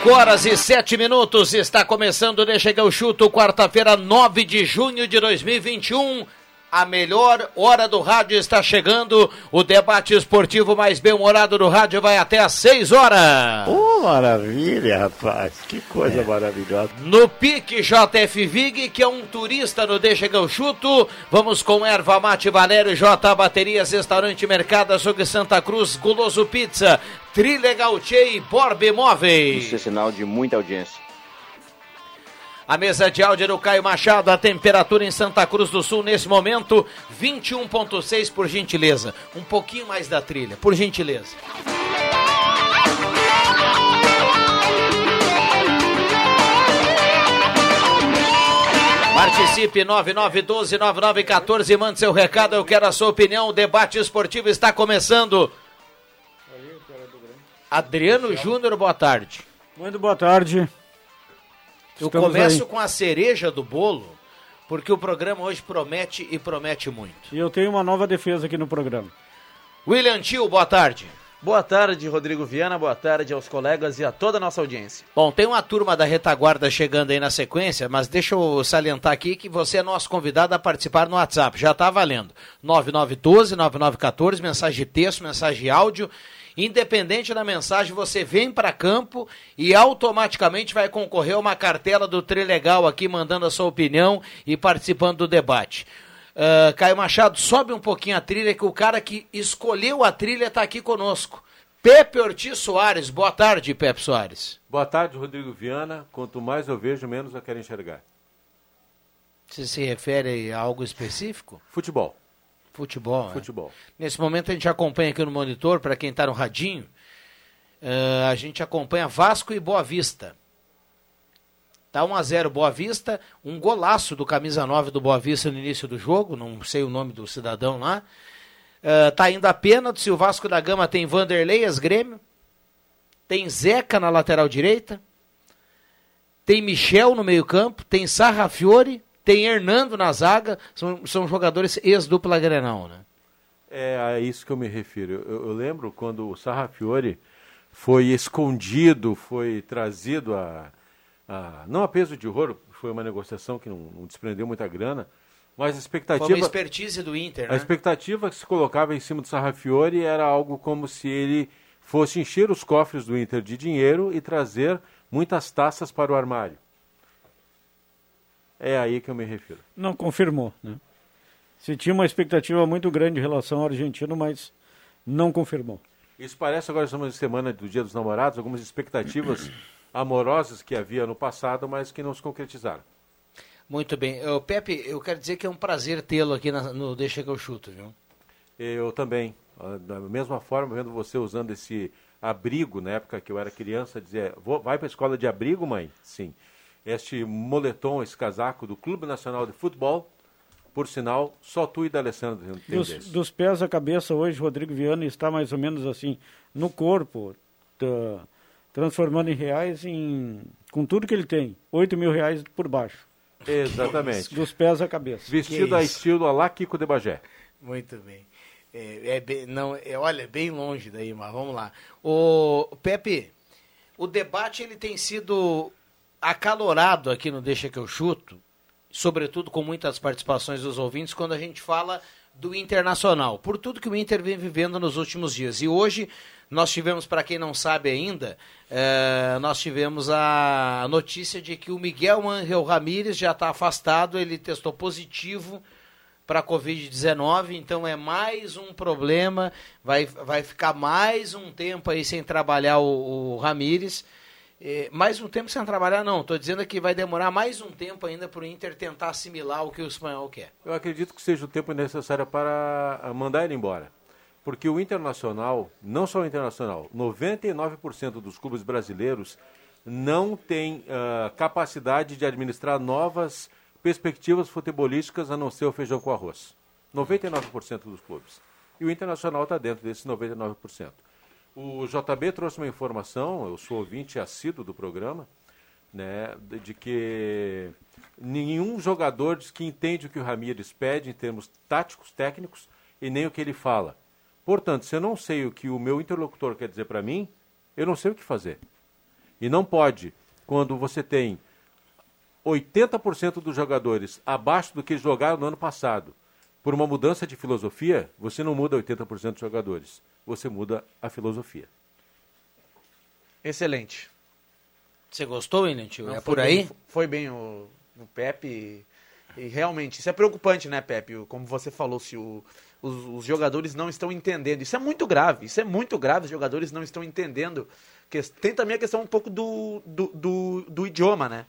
Cinco horas e sete minutos, está começando Deixa que eu chuto, quarta-feira, 9 de junho de 2021. A melhor hora do rádio está chegando. O debate esportivo mais bem-humorado do rádio vai até às 6 horas. Oh, maravilha, rapaz. Que coisa é. maravilhosa. No Pique JF Vig, que é um turista no Deixa que eu chuto. Vamos com Erva Mate Valério, J Baterias, Restaurante Mercado, Açougue Santa Cruz, Guloso Pizza, Trilegal Tchê e Borbe Móveis. Isso é sinal de muita audiência. A mesa de áudio do Caio Machado, a temperatura em Santa Cruz do Sul nesse momento, 21.6 por gentileza. Um pouquinho mais da trilha, por gentileza. Participe 9912-9914, mande seu recado, eu quero a sua opinião. O debate esportivo está começando. Adriano Júnior, boa tarde. Muito boa tarde. Eu Estamos começo aí. com a cereja do bolo, porque o programa hoje promete e promete muito. E eu tenho uma nova defesa aqui no programa. William Tio, boa tarde. Boa tarde, Rodrigo Viana. Boa tarde aos colegas e a toda a nossa audiência. Bom, tem uma turma da retaguarda chegando aí na sequência, mas deixa eu salientar aqui que você é nosso convidado a participar no WhatsApp. Já está valendo. 9912, 9914, mensagem de texto, mensagem de áudio Independente da mensagem, você vem para campo e automaticamente vai concorrer a uma cartela do Trilegal aqui, mandando a sua opinião e participando do debate. Uh, Caio Machado, sobe um pouquinho a trilha, que o cara que escolheu a trilha está aqui conosco. Pepe Ortiz Soares, boa tarde, Pepe Soares. Boa tarde, Rodrigo Viana. Quanto mais eu vejo, menos eu quero enxergar. Você se refere a algo específico? Futebol. Futebol. Né? Futebol. Nesse momento a gente acompanha aqui no monitor, para quem está no radinho, uh, a gente acompanha Vasco e Boa Vista. Tá 1 a 0 Boa Vista, um golaço do camisa 9 do Boa Vista no início do jogo, não sei o nome do cidadão lá. Uh, tá indo a pênalti, se o Vasco da Gama tem Vanderlei, as Grêmio. Tem Zeca na lateral direita. Tem Michel no meio-campo, tem Sarrafiore, tem Hernando na zaga, são, são jogadores ex-dupla Grenal, né? É a isso que eu me refiro. Eu, eu lembro quando o Sarrafiore foi escondido, foi trazido a, a, não a peso de ouro, foi uma negociação que não, não desprendeu muita grana, mas a expectativa. Foi uma expertise do Inter, né? A expectativa que se colocava em cima do Sarrafiore era algo como se ele fosse encher os cofres do Inter de dinheiro e trazer muitas taças para o armário. É aí que eu me refiro. Não confirmou, né? Se tinha uma expectativa muito grande em relação ao argentino, mas não confirmou. Isso parece agora estamos em semana do Dia dos Namorados, algumas expectativas amorosas que havia no passado, mas que não se concretizaram. Muito bem. Eu, Pepe, eu quero dizer que é um prazer tê-lo aqui na, no Deixa que eu chuto, viu? Eu também. Ah, da mesma forma, vendo você usando esse abrigo, na época que eu era criança, dizia, vai para a escola de abrigo, mãe? Sim este moletom, esse casaco do Clube Nacional de Futebol. Por sinal, só tu e D'Alessandro tem dos, dos pés à cabeça hoje, Rodrigo Viana está mais ou menos assim, no corpo, tá, transformando em reais em, com tudo que ele tem, 8 mil reais por baixo. Exatamente. Dos pés à cabeça. Vestido a estilo Alá Kiko de Bagé. Muito bem. É, é bem, não, é, olha, bem longe daí, mas vamos lá. O Pepe, o debate ele tem sido acalorado aqui no Deixa que eu chuto, sobretudo com muitas participações dos ouvintes, quando a gente fala do Internacional, por tudo que o Inter vem vivendo nos últimos dias. E hoje nós tivemos, para quem não sabe ainda, eh, nós tivemos a notícia de que o Miguel Angel Ramírez já está afastado, ele testou positivo para a Covid-19, então é mais um problema, vai, vai ficar mais um tempo aí sem trabalhar o, o Ramírez. Eh, mais um tempo sem trabalhar, não. Estou dizendo que vai demorar mais um tempo ainda para o Inter tentar assimilar o que o espanhol quer. Eu acredito que seja o tempo necessário para ah, mandar ele embora. Porque o Internacional, não só o Internacional, 99% dos clubes brasileiros não tem uh, capacidade de administrar novas perspectivas futebolísticas a não ser o feijão com arroz. 99% dos clubes. E o Internacional está dentro desses 99%. O JB trouxe uma informação, eu sou ouvinte assíduo do programa, né, de que nenhum jogador diz que entende o que o Ramires pede em termos táticos, técnicos, e nem o que ele fala. Portanto, se eu não sei o que o meu interlocutor quer dizer para mim, eu não sei o que fazer. E não pode, quando você tem 80% dos jogadores abaixo do que jogaram no ano passado, por uma mudança de filosofia, você não muda 80% dos jogadores, você muda a filosofia. Excelente. Você gostou, William? Não, É foi por bem- aí? foi bem o, o Pepe. E, realmente, isso é preocupante, né, Pepe? Como você falou, se o- os, os jogadores não estão entendendo. Isso é muito grave. Isso é muito grave. Os jogadores não estão entendendo. Que- Tem também a questão um pouco do, do, do, do idioma, né?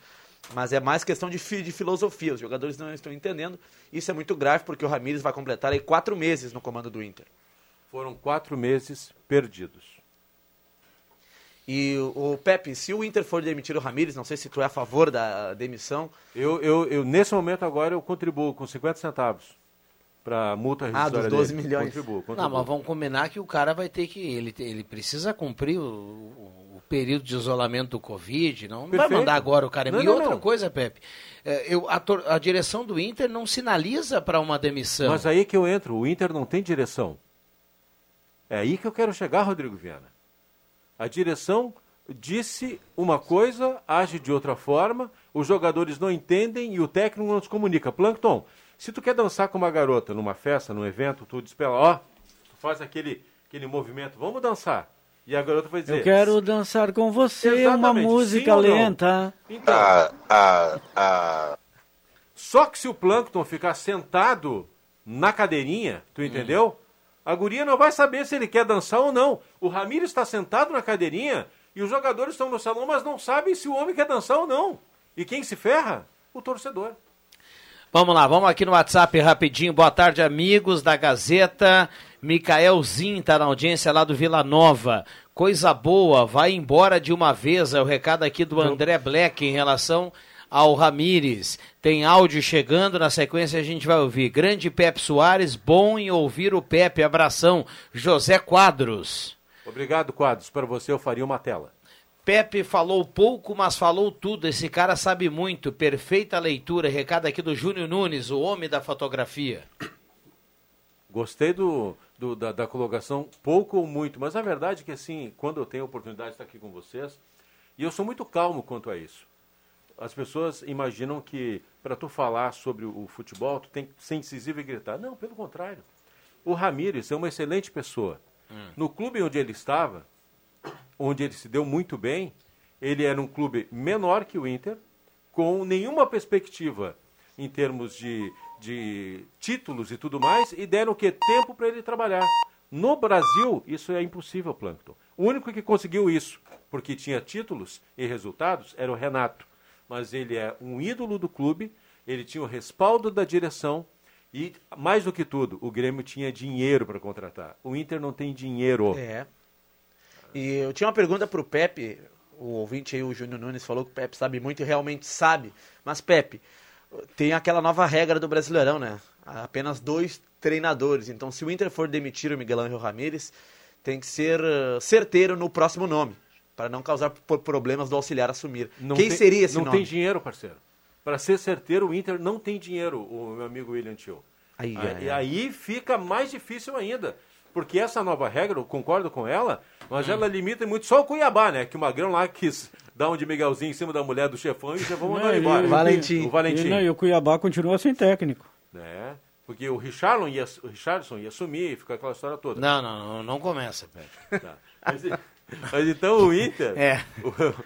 Mas é mais questão de, de filosofia. Os jogadores não estão entendendo. Isso é muito grave porque o Ramires vai completar aí quatro meses no comando do Inter. Foram quatro meses perdidos. E o, Pepe, se o Inter for demitir o Ramires, não sei se tu é a favor da demissão, Eu, eu, eu, nesse momento agora, eu contribuo com 50 centavos para a multa Ah, dos rescisória 12 dele. milhões. Contribuo, contribuo. Não, mas vamos combinar que o cara vai ter que. Ele, ele precisa cumprir o, o- período de isolamento do Covid. Não vai Perfeito. mandar agora o cara. Não, e não, outra não. coisa, Pepe, é, eu, a, a direção do Inter não sinaliza para uma demissão. Mas aí que eu entro, o Inter não tem direção. É aí que eu quero chegar, Rodrigo Viana. A direção disse uma coisa, age de outra forma, os jogadores não entendem e o técnico não se comunica. Plankton, se tu quer dançar com uma garota numa festa, num evento, tu diz pra ela, ó, tu faz aquele, aquele movimento, vamos dançar. E a garota vai dizer... Eu quero dançar com você uma Exatamente, música sim ou não? lenta. Então, Só que se o Plankton ficar sentado na cadeirinha, tu entendeu? A guria não vai saber se ele quer dançar ou não. O Ramiro está sentado na cadeirinha e os jogadores estão no salão, mas não sabem se o homem quer dançar ou não. E quem se ferra? O torcedor. Vamos lá, vamos aqui no WhatsApp rapidinho. Boa tarde, amigos da Gazeta. Micaelzinho tá na audiência lá do Vila Nova. Coisa boa, vai embora de uma vez. É o recado aqui do André Black em relação ao Ramires. Tem áudio chegando, na sequência a gente vai ouvir. Grande Pepe Soares, bom em ouvir o Pepe. Abração, José Quadros. Obrigado, Quadros. Para você eu faria uma tela. Pepe falou pouco, mas falou tudo. Esse cara sabe muito. Perfeita leitura. Recado aqui do Júnior Nunes, o homem da fotografia. Gostei do, do- da, da colocação, pouco ou muito, mas a verdade é que assim, quando eu tenho a oportunidade de estar aqui com vocês, e eu sou muito calmo quanto a isso. As pessoas imaginam que para tu falar sobre o, futebol, tu tem que ser incisivo e gritar. Não, pelo contrário. O Ramires é uma excelente pessoa. No clube onde ele estava, onde ele se deu muito bem, ele era um clube menor que o Inter, com nenhuma perspectiva em termos de, de títulos e tudo mais, e deram o que? Tempo para ele trabalhar. No Brasil, isso é impossível, Plankton. O único que conseguiu isso, porque tinha títulos e resultados, era o Renato. Mas ele é um ídolo do clube, ele tinha o respaldo da direção, e, mais do que tudo, o Grêmio tinha dinheiro para contratar. O Inter não tem dinheiro. É. E eu tinha uma pergunta pro Pepe, o ouvinte aí, o Júnior Nunes, falou que o Pepe sabe muito e realmente sabe. Mas, Pepe, tem aquela nova regra do Brasileirão, né? Apenas dois treinadores. Então, se o Inter for demitir o Miguel Ángel Ramírez, tem que ser eh, certeiro no próximo nome, para não causar problemas do auxiliar assumir. Não Quem tem- seria esse Não nome? tem dinheiro, parceiro. Para ser certeiro, o Inter não tem dinheiro, o meu amigo William Tio. Aí, Aí, aí, aí fica mais difícil ainda. Porque essa nova regra, eu concordo com ela, mas Hum. ela limita muito só o Cuiabá, né? Que o Magrão lá quis dar um de Miguelzinho em cima da mulher do chefão e Não, ele e- embora. e- Valentim. O Valentim. E, não, e o Cuiabá continua sem técnico. né? Porque o ia, o Richardson ia sumir, fica aquela história toda. Não, não, não, não começa, Pepe. Tá. Mas, mas então o Inter. É.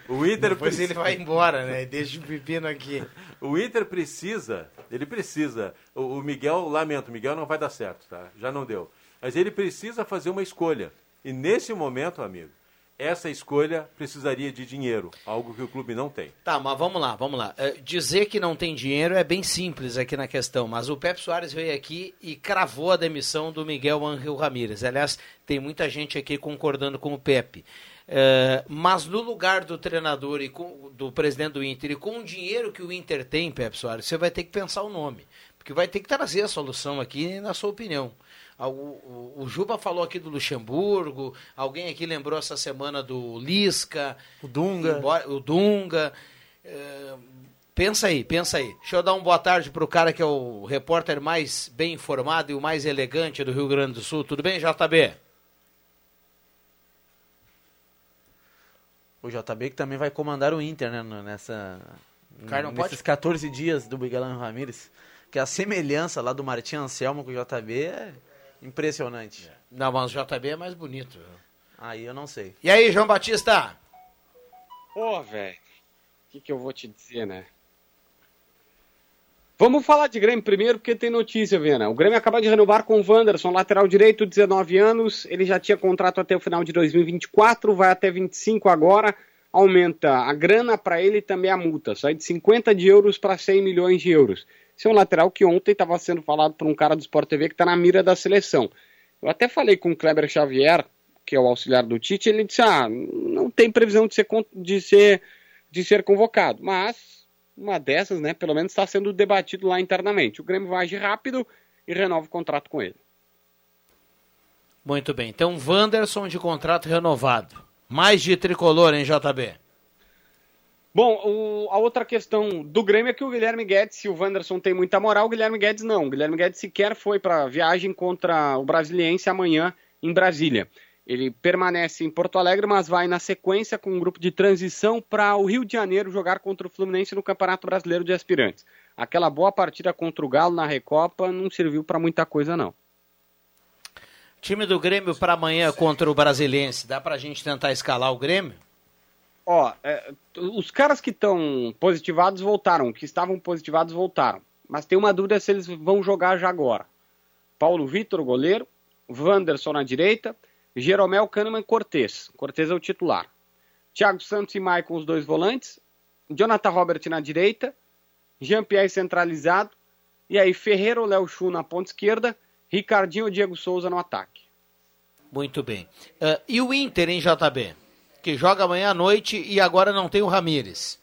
O, o Inter Depois precisa- ele vai embora, né? E Deixa o pepino aqui. O Inter precisa, ele precisa. O, o Miguel, lamento, o Miguel não vai dar certo, tá? Já não deu. Mas ele precisa fazer uma escolha. E nesse momento, amigo, essa escolha precisaria de dinheiro, algo que o clube não tem. Tá, mas vamos lá, vamos lá. É, dizer que não tem dinheiro é bem simples aqui na questão, mas o Pepe Soares veio aqui e cravou a demissão do Miguel Ángel Ramírez. Aliás, tem muita gente aqui concordando com o Pepe. É, mas no lugar do treinador e com- do presidente do Inter e com o dinheiro que o Inter tem, Pepe Soares, você vai ter que pensar o nome. Porque vai ter que trazer a solução aqui, na sua opinião. O, o- o Juba falou aqui do Luxemburgo, alguém aqui lembrou essa semana do Lisca, O Dunga. embora- o Dunga. é, pensa aí, pensa aí. Deixa eu dar uma boa tarde pro cara que é o repórter mais bem informado e o mais elegante do Rio Grande do Sul. Tudo bem, JB? O JB que também vai comandar o Inter, né? Nessa. Cara, não nesses pode- 14 dias do Miguel Ramírez. Que a semelhança lá do Martim Anselmo com o JB é impressionante. Não, mas o JB é mais bonito. Aí eu não sei. E aí, João Batista? Pô, velho. O que, que eu vou te dizer, né? Vamos falar de Grêmio primeiro, porque tem notícia, Vena. O Grêmio acaba de renovar com o Wanderson, lateral direito, 19 anos. Ele já tinha contrato até o final de 2024, vai até 25 agora. Aumenta a grana para ele e também a multa. Sai de 50 de euros para 100 milhões de euros. Esse é um lateral que ontem estava sendo falado por um cara do Sport TV que está na mira da seleção. Eu até falei com o Kleber Xavier, que é o auxiliar do Tite, ele disse: ah, não tem previsão de ser, de ser, de ser convocado. Mas uma dessas, né, pelo menos está sendo debatido lá internamente. O Grêmio vai agir rápido e renova o contrato com ele. Muito bem. Então, Wanderson de contrato renovado. Mais de tricolor, hein, JB? Bom, o- a outra questão do Grêmio é que o Guilherme Guedes, se o Wanderson tem muita moral, o Guilherme Guedes não. O Guilherme Guedes sequer foi para a viagem contra o Brasiliense amanhã em Brasília. Ele permanece em Porto Alegre, mas vai na sequência com um grupo de transição para o Rio de Janeiro jogar contra o Fluminense no Campeonato Brasileiro de Aspirantes. Aquela boa partida contra o Galo na Recopa não serviu para muita coisa, não. Time do Grêmio para amanhã contra o Brasiliense. Dá pra gente tentar escalar o Grêmio? Ó, é, os caras que estão positivados voltaram, que estavam positivados voltaram. Mas tem uma dúvida se eles vão jogar já agora. Paulo Vitor, goleiro, Wanderson na direita, Jeromel Kahneman Cortez. Cortez é o titular. Thiago Santos e Maicon, os dois volantes. Jonathan Robert na direita. Jean-Pierre centralizado. E aí Ferreira ou Léo Chu na ponta esquerda. Ricardinho ou Diego Souza no ataque. Muito bem. Ah, e o Inter, hein, JB? Joga amanhã à noite e agora não tem o Ramires.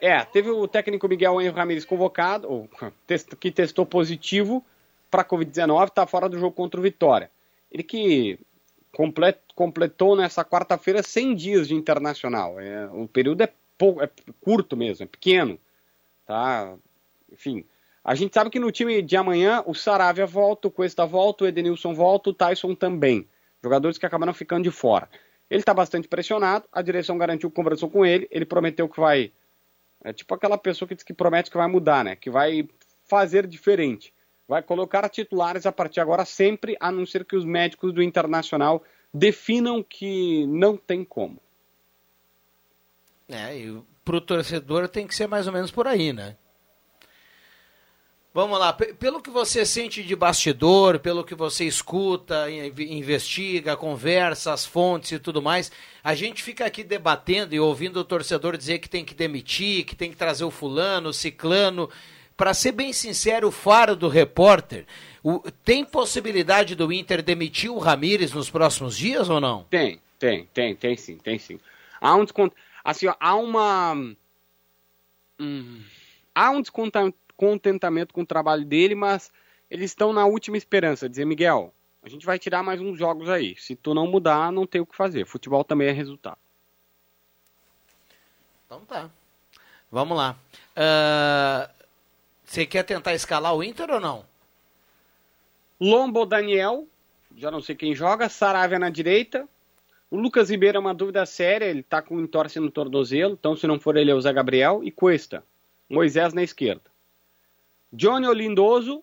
É, teve o técnico Miguel Henrique Ramírez convocado, ou, que testou positivo para Covid-19, está fora do jogo contra o Vitória. Ele que comple- completou nessa quarta-feira 100 dias de internacional. É, o período é, pou- é curto mesmo, é pequeno. Tá? Enfim, a gente sabe que no time de amanhã o Saravia volta, o Cuesta volta, o Edenilson volta, o Tyson também. Jogadores que acabaram ficando de fora. Ele está bastante pressionado, a direção garantiu conversou com ele, ele prometeu que vai é tipo aquela pessoa que diz que promete que vai mudar, né? Que vai fazer diferente. Vai colocar titulares a partir de agora sempre, a não ser que os médicos do Internacional definam que não tem como. É, e pro torcedor tem que ser mais ou menos por aí, né? Vamos lá, pelo que você sente de bastidor, pelo que você escuta, in- investiga, conversa, as fontes e tudo mais, a gente fica aqui debatendo e ouvindo o torcedor dizer que tem que demitir, que tem que trazer o fulano, o ciclano. Para ser bem sincero, o faro do repórter, o- tem possibilidade do Inter demitir o Ramires nos próximos dias ou não? Tem, tem, tem, tem sim, tem sim. Há um descont... assim, ó, há uma hum, há um descontentamento com o trabalho dele, mas eles estão na última esperança, dizer Miguel, a gente vai tirar mais uns jogos aí. Se tu não mudar, não tem o que fazer. Futebol também é resultado. Então tá. Vamos lá. Ah, Você quer tentar escalar o Inter ou não? Lombo Daniel, já não sei quem joga, Saravia na direita. O Lucas Ribeiro é uma dúvida séria, ele tá com entorse no tornozelo, então se não for ele é o Zé Gabriel. E Cuesta, Moisés na esquerda. Johnny Olindoso,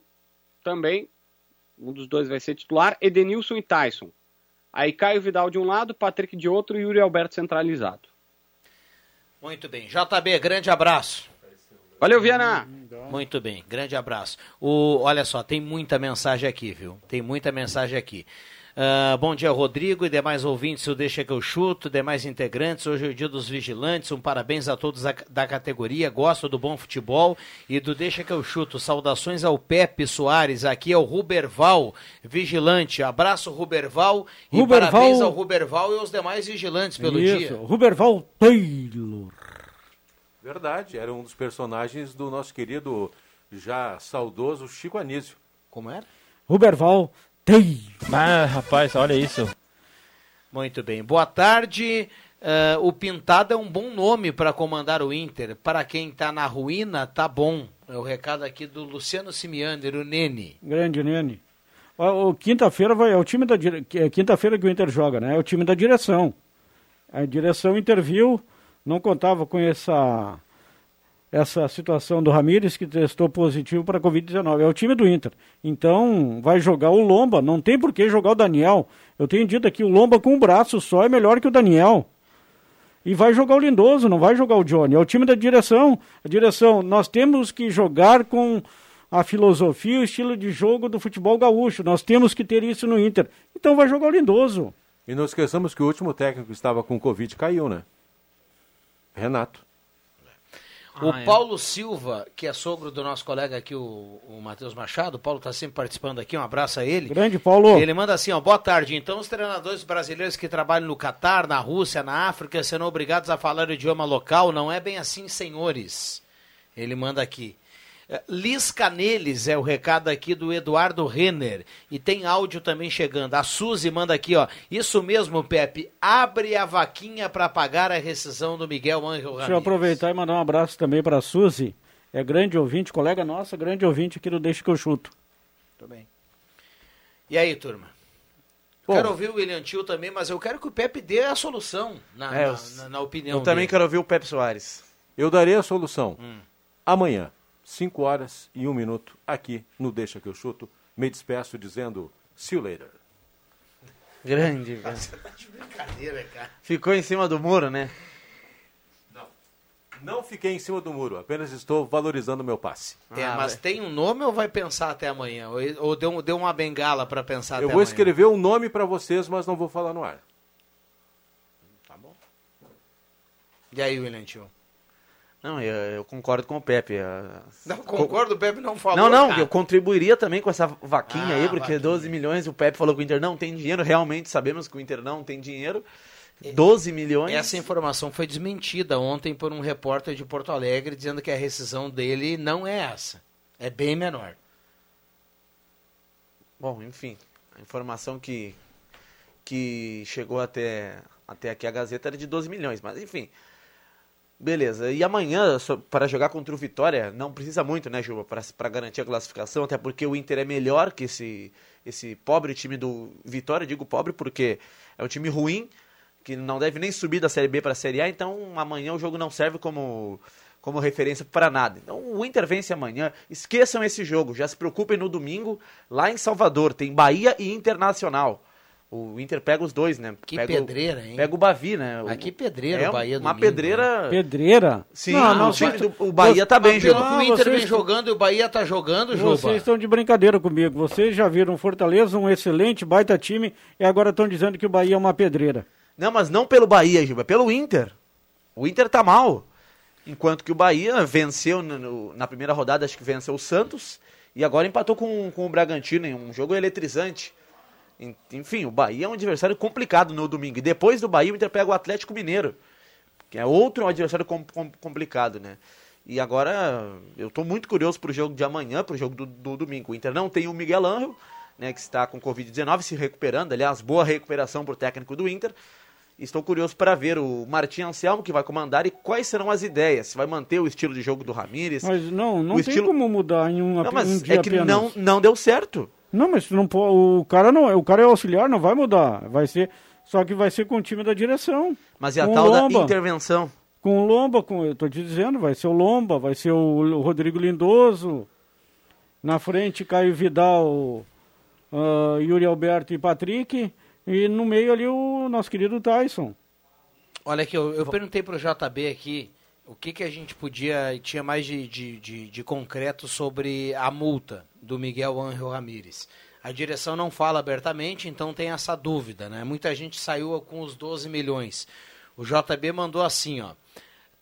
também, um dos dois vai ser titular, Edenilson e Tyson. Aí Caio Vidal de um lado, Patrick de outro e Yuri Alberto centralizado. Muito bem. JB, grande abraço. Valeu, Viana! Muito bem, grande abraço. O, olha só, tem muita mensagem aqui, viu? Tem muita mensagem aqui. Uh, bom dia, Rodrigo e demais ouvintes, o Deixa que eu chuto, demais integrantes. Hoje é o dia dos vigilantes. Um parabéns a todos da, da categoria. Gosto do bom futebol e do Deixa que eu chuto. Saudações ao Pepe Soares. Aqui é o Ruberval, vigilante. Abraço, Ruberval. E Ruberval... parabéns ao Ruberval e aos demais vigilantes pelo Isso, dia. Ruberval Taylor. Verdade, era um dos personagens do nosso querido, já saudoso Chico Anísio. Como era? Ruberval Taylor. Ah, rapaz, olha isso. Muito bem. Boa tarde. Uh, o Pintado é um bom nome para comandar o Inter. Para quem está na ruína, tá bom. É o recado aqui do Luciano Simiander, o Nene. Grande Nene. O, o quinta-feira vai é o time da dire... é quinta-feira que o Inter joga, né? É o time da direção. A direção interviu, não contava com essa essa situação do Ramires que testou positivo para Covid-19. É o time do Inter. Então vai jogar o Lomba. Não tem por que jogar o Daniel. Eu tenho dito aqui, o Lomba com um braço só é melhor que o Daniel. E vai jogar o Lindoso, não vai jogar o Johnny. É o time da direção. A direção, nós temos que jogar com a filosofia, o estilo de jogo do futebol gaúcho. Nós temos que ter isso no Inter. Então vai jogar o Lindoso. E não esqueçamos que o último técnico que estava com Covid caiu, né? Renato. O Ah, é. Paulo Silva, que é sogro do nosso colega aqui, o, o Matheus Machado, o Paulo está sempre participando aqui, um abraço a ele. Grande Paulo. Ele manda assim, ó, boa tarde. Então, os treinadores brasileiros que trabalham no Catar, na Rússia, na África, serão obrigados a falar o idioma local? Não é bem assim, senhores. Ele manda aqui. Eh, Lisca neles é o recado aqui do Eduardo Renner. E tem áudio também chegando. A Suzy manda aqui, ó. Isso mesmo, Pepe. Abre a vaquinha para pagar a rescisão do Miguel Angel Deixa eu Ramírez. aproveitar e mandar um abraço também para a Suzy. É grande ouvinte, colega nossa, grande ouvinte aqui do Deixa que eu chuto. Muito bem. E aí, turma? Bom. quero ouvir o William Tio também, mas eu quero que o Pepe dê a solução, na, É, na- na- na opinião Eu também dele. quero ouvir o Pepe Soares. Eu darei a solução. Amanhã, 5 horas e 1 minuto, aqui no Deixa que eu chuto, me despeço dizendo see you later. Grande, velho. Brincadeira, cara. Ficou em cima do muro, né? Não fiquei em cima do muro, apenas estou valorizando meu passe. É, Ah, mas tem um nome ou vai pensar até amanhã? Ou, ou deu, deu uma bengala para pensar Eu até vou amanhã? escrever um nome para vocês, mas não vou falar no ar. Tá bom. E aí, William Tio? Não, eu, eu concordo com o Pepe. Não concordo, o Pepe não falou. Não, não, cara. eu contribuiria também com essa vaquinha Ah, aí, porque vaquinha. 12 milhões, o Pepe falou que o Inter não tem dinheiro, realmente sabemos que o Inter não tem dinheiro. 12 milhões. Essa informação foi desmentida ontem por um repórter de Porto Alegre dizendo que a rescisão dele não é essa. É bem menor. Bom, enfim, a informação que, que chegou até, até aqui a Gazeta era de 12 milhões, mas enfim. Beleza, e amanhã, para jogar contra o Vitória, não precisa muito, né, Juba, para garantir a classificação, até porque o Inter é melhor que esse, esse pobre time do Vitória, digo pobre porque é um time ruim, que não deve nem subir da Série B para a Série A, então amanhã o jogo não serve como, como referência para nada. Então o Inter vence amanhã, esqueçam esse jogo, já se preocupem no domingo, lá em Salvador, tem Bahia e Internacional. O Inter pega os dois, né? Que pega o- pedreira, hein? Pega o Bavi, né? O- Ah, que pedreira é o Bahia Uma domingo, pedreira. Pedreira? Sim, Não, não, o, time vocês- do- o Bahia tá bem, que o Inter vocês- vem jogando e o Bahia tá jogando, Juba. Vocês estão de brincadeira comigo. Vocês já viram Fortaleza, um excelente, baita time, e agora estão dizendo que o Bahia é uma pedreira. Não, mas não pelo Bahia, Juba, pelo Inter. O Inter tá mal. Enquanto que o Bahia venceu no- no- na primeira rodada, acho que venceu o Santos, e agora empatou com, com o Bragantino em um jogo eletrizante. En- Enfim, o Bahia é um adversário complicado no domingo. E depois do Bahia, o Inter pega o Atlético Mineiro, que é outro adversário com- com- complicado, né? E agora, eu tô muito curioso pro jogo de amanhã, pro jogo do, do domingo. O Inter não tem o Miguel Angel, né, que está com Covid-19, se recuperando. Aliás, boa recuperação pro técnico do Inter. Estou curioso para ver o Martim Anselmo, que vai comandar, e quais serão as ideias. Se vai manter o estilo de jogo do Ramires. Mas não, não O tem estilo- como mudar em um, Não, um mas dia é que apenas. não, não deu certo. Não, mas não pô- o cara não, o cara é auxiliar, não vai mudar. Vai ser, só que vai ser com o time da direção. Mas e a tal da Lomba. intervenção? Com o Lomba, com, eu tô te dizendo, vai ser o Lomba, vai ser o, o Rodrigo Lindoso. Na frente, Caio Vidal, uh, Yuri Alberto e Patrick. E no meio ali o nosso querido Tyson. Olha aqui, eu, eu perguntei pro JB aqui o que, que a gente podia e tinha mais de, de, de, de concreto sobre a multa do Miguel Ángel Ramírez. A direção não fala abertamente, então tem essa dúvida, né? Muita gente saiu com os 12 milhões. O JB mandou assim, ó.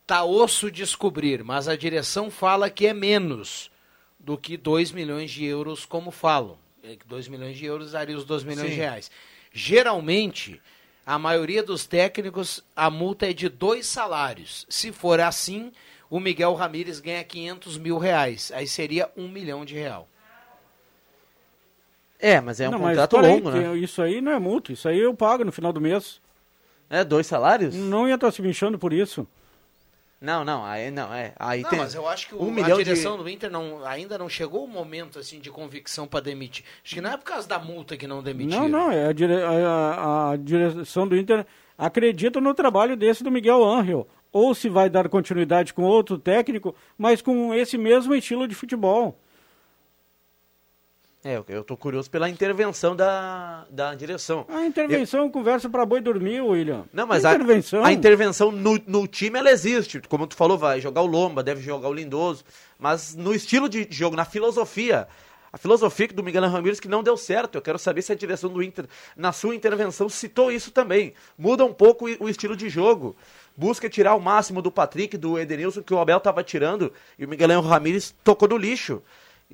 Tá osso descobrir, mas a direção fala que é menos do que 2 milhões de euros, como falam. 2 milhões de euros daria os 2 milhões Sim. de reais. Geralmente, a maioria dos técnicos, a multa é de dois salários. Se for assim, o Miguel Ramírez ganha 500 mil reais. Aí seria um milhão de real. É, mas é um não, contrato longo, né? que Isso aí não é multa, isso aí eu pago no final do mês. É, dois salários? Não ia estar se mexendo por isso. Não, não, aí não, é. Aí Não, tem mas eu acho que o, um a direção de... do Inter não, ainda não chegou o momento assim de convicção para demitir. Acho que não é por causa da multa que não demitiram. Não, não, é a, dire... a, a direção do Inter acredita no trabalho desse do Miguel Angel. Ou se vai dar continuidade com outro técnico, mas com esse mesmo estilo de futebol. É, eu- eu tô curioso pela intervenção da, da direção. A intervenção, conversa para boi dormir, William. Não, mas a a intervenção. a intervenção no, no time ela existe. Como tu falou, vai jogar o Lomba, deve jogar o Lindoso. Mas no estilo de jogo, na filosofia. A filosofia do Miguel Ramírez que não deu certo. Eu quero saber se a direção do Inter, na sua intervenção, citou isso também. Muda um pouco o o estilo de jogo. Busca tirar o máximo do Patrick, do Edenilson, que o Abel estava tirando, e o Miguel Ramírez tocou no lixo.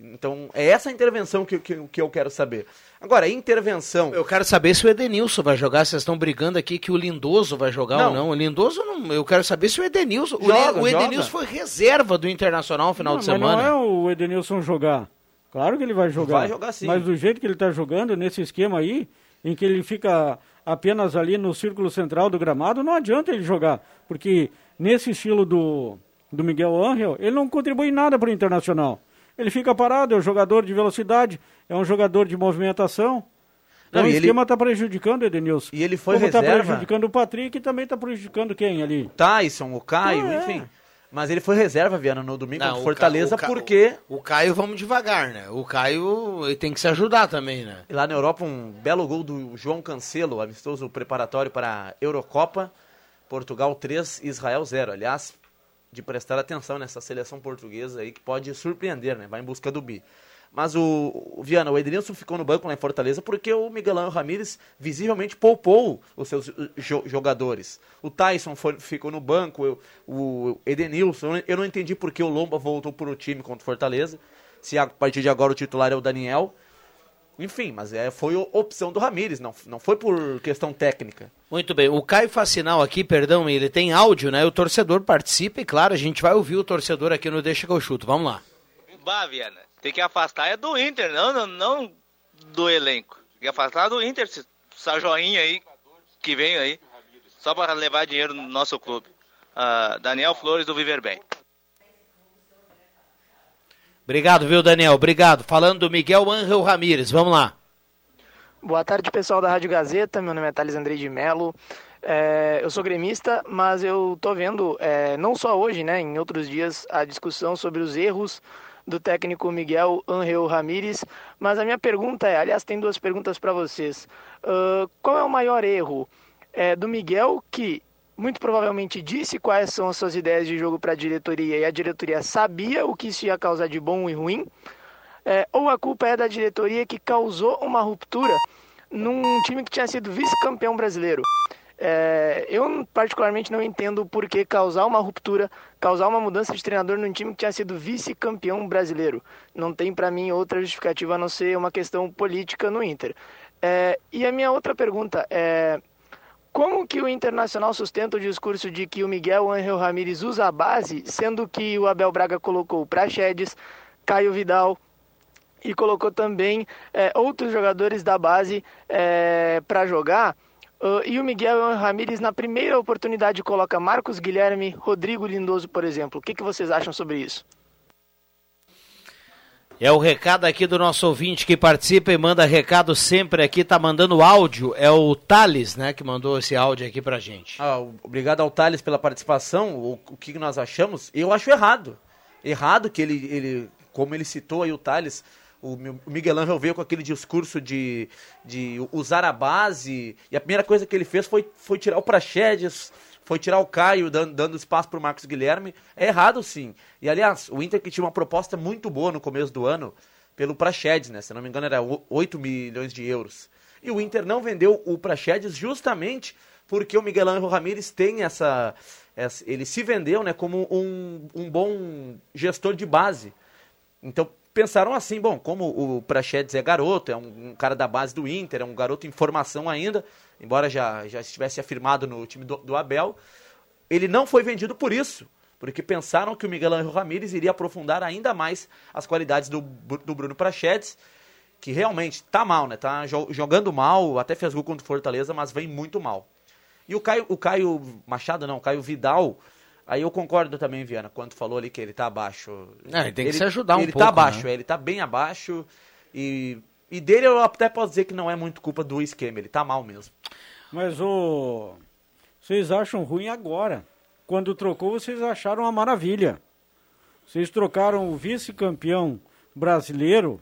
Então, é essa intervenção que, que, que eu quero saber. Agora, intervenção. Eu quero saber se o Edenilson vai jogar. Vocês estão brigando aqui que o Lindoso vai jogar Não. ou não. O Lindoso não. Eu quero saber se o Edenilson. o Joga, Le- o Edenilson joga. foi reserva do Internacional no final não, de mas semana. não é o Edenilson jogar. Claro que ele vai jogar. Vai jogar sim. Mas do jeito que ele está jogando, nesse esquema aí, em que ele fica apenas ali no círculo central do gramado, não adianta ele jogar. Porque nesse estilo do, do Miguel Angel, ele não contribui nada para o Internacional. Ele fica parado, é um jogador de velocidade, é um jogador de movimentação. Então Não, o e ele- esquema está prejudicando o Edenilson. E ele foi Como está reserva. prejudicando o Patrick e também está prejudicando quem ali? Tyson, o Caio, Ah, é. enfim. Mas ele foi reserva, Viana, no domingo Não, contra o o Fortaleza, o Ca- porque O Caio, vamos devagar, né? O Caio ele tem que se ajudar também, né? lá na Europa um belo gol do João Cancelo, amistoso preparatório para a Eurocopa. Portugal 3, Israel 0. Aliás, de prestar atenção nessa seleção portuguesa aí que pode surpreender, né? Vai em busca do bi. Mas o, o Viana, o Edenilson ficou no banco lá em Fortaleza porque o Miguel Ángel Ramírez visivelmente poupou os seus uh, jo- jogadores. O Tyson foi- ficou no banco, eu- o Edenilson, eu não- entendi por que o Lomba voltou para o time contra o Fortaleza. Se a partir de agora o titular é o Daniel. Enfim, mas é, foi opção do Ramírez, não, não foi por questão técnica. Muito bem. O Caio faz sinal aqui, perdão, ele tem áudio, né? O torcedor participa e, claro, a gente vai ouvir o torcedor aqui no Deixa que eu chuto. Vamos lá. Bah, Viana, tem que afastar é do Inter, não, não, não do elenco. Tem que afastar do Inter, essa joinha aí que vem aí, só para levar dinheiro no nosso clube. Ah, Daniel Flores do Viver Bem. Obrigado, viu, Daniel? Obrigado. Falando do Miguel Ángel Ramírez, vamos lá. Boa tarde, pessoal da Rádio Gazeta. Meu nome é Thales Andrei de Mello. É, eu sou gremista, mas eu tô vendo, é, não só hoje, né, em outros dias, a discussão sobre os erros do técnico Miguel Ángel Ramírez. Mas a minha pergunta é, aliás, tem duas perguntas para vocês. Ah, qual é o maior erro é, do Miguel que muito provavelmente disse quais são as suas ideias de jogo para a diretoria e a diretoria sabia o que isso ia causar de bom e ruim? É, ou a culpa é da diretoria que causou uma ruptura num time que tinha sido vice-campeão brasileiro? É, eu particularmente não entendo por que causar uma ruptura, causar uma mudança de treinador num time que tinha sido vice-campeão brasileiro. Não tem para mim outra justificativa a não ser uma questão política no Inter. É, e a minha outra pergunta é como que o Internacional sustenta o discurso de que o Miguel Ángel Ramírez usa a base, sendo que o Abel Braga colocou Praxedes, Caio Vidal e colocou também é, outros jogadores da base para jogar? Uh, e o Miguel Ramírez, na primeira oportunidade, coloca Marcos Guilherme, Rodrigo Lindoso, por exemplo. O que, que vocês acham sobre isso? É o recado aqui do nosso ouvinte que participa e manda recado sempre aqui, tá mandando áudio. É o Thales, né, que mandou esse áudio aqui pra gente. Ah, obrigado ao Thales pela participação. O, o que nós achamos? Eu acho errado. Errado que ele, ele como ele citou aí o Thales, o Miguel Angel veio com aquele discurso de, de usar a base, e a primeira coisa que ele fez foi, foi tirar o Praxedes, foi tirar o Caio, dando, dando espaço para o Marcos Guilherme. É errado, sim. E, aliás, o Inter que tinha uma proposta muito boa no começo do ano, pelo Praxedes, né? Se não me engano, era o- 8 milhões de euros. E o Inter não vendeu o Praxedes justamente porque o Miguel Angel Ramírez tem essa, essa- Ele se vendeu né, como um, um bom gestor de base. Então pensaram assim, bom, como o Praxedes é garoto, é um, um cara da base do Inter, é um garoto em formação ainda, embora já, já estivesse afirmado no time do, do Abel, ele não foi vendido por isso, porque pensaram que o Miguel Angel Ramírez iria aprofundar ainda mais as qualidades do, do Bruno Praxedes, que realmente tá mal, né? Tá jo- jogando mal, até fez gol contra o Fortaleza, mas vem muito mal. E o Caio, o Caio Machado, não, o Caio Vidal, aí eu concordo também, Viana, quando falou ali que ele tá abaixo. É, ele tem que se ajudar um ele pouco, tá abaixo, né? é, ele tá bem abaixo. E, e dele eu até posso dizer que não é muito culpa do esquema, ele tá mal mesmo. Mas o. Vocês acham ruim agora. Quando trocou, vocês acharam uma maravilha. Vocês trocaram o vice-campeão brasileiro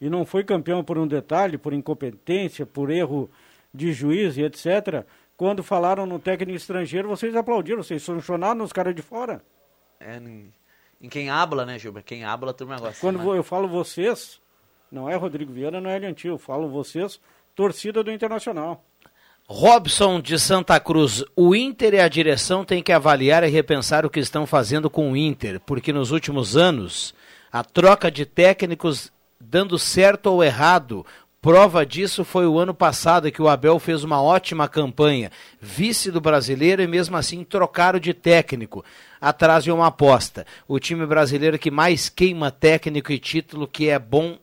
e não foi campeão por um detalhe, por incompetência, por erro de juiz e etc. Quando falaram no técnico estrangeiro, vocês aplaudiram, vocês sonchonaram nos caras de fora. É, em, em quem habla, né, Gilber? Quem habla, a turma gosta. Quando né? eu falo vocês, não é Rodrigo Vieira, não é Eliantil, eu falo vocês, torcida do Internacional. Robson de Santa Cruz, o Inter e a direção têm que avaliar e repensar o que estão fazendo com o Inter, porque nos últimos anos a troca de técnicos dando certo ou errado. Prova disso foi o ano passado que o Abel fez uma ótima campanha, vice do brasileiro e mesmo assim trocaram de técnico, atrás de uma aposta. O time brasileiro que mais queima técnico e título que é bom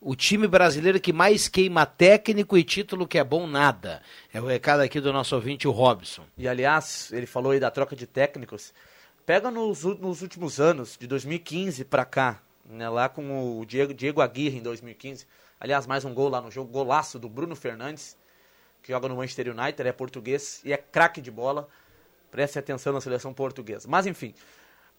o time brasileiro que mais queima técnico e título que é bom nada. É o recado aqui do nosso ouvinte, o Robson. E aliás, ele falou aí da troca de técnicos. Pega nos, nos últimos anos, de 2015 pra cá, né, lá com o Diego, Diego Aguirre em 2015. Aliás, mais um gol lá no jogo, golaço do Bruno Fernandes, que joga no Manchester United, é português e é craque de bola. Preste atenção na seleção portuguesa. Mas enfim,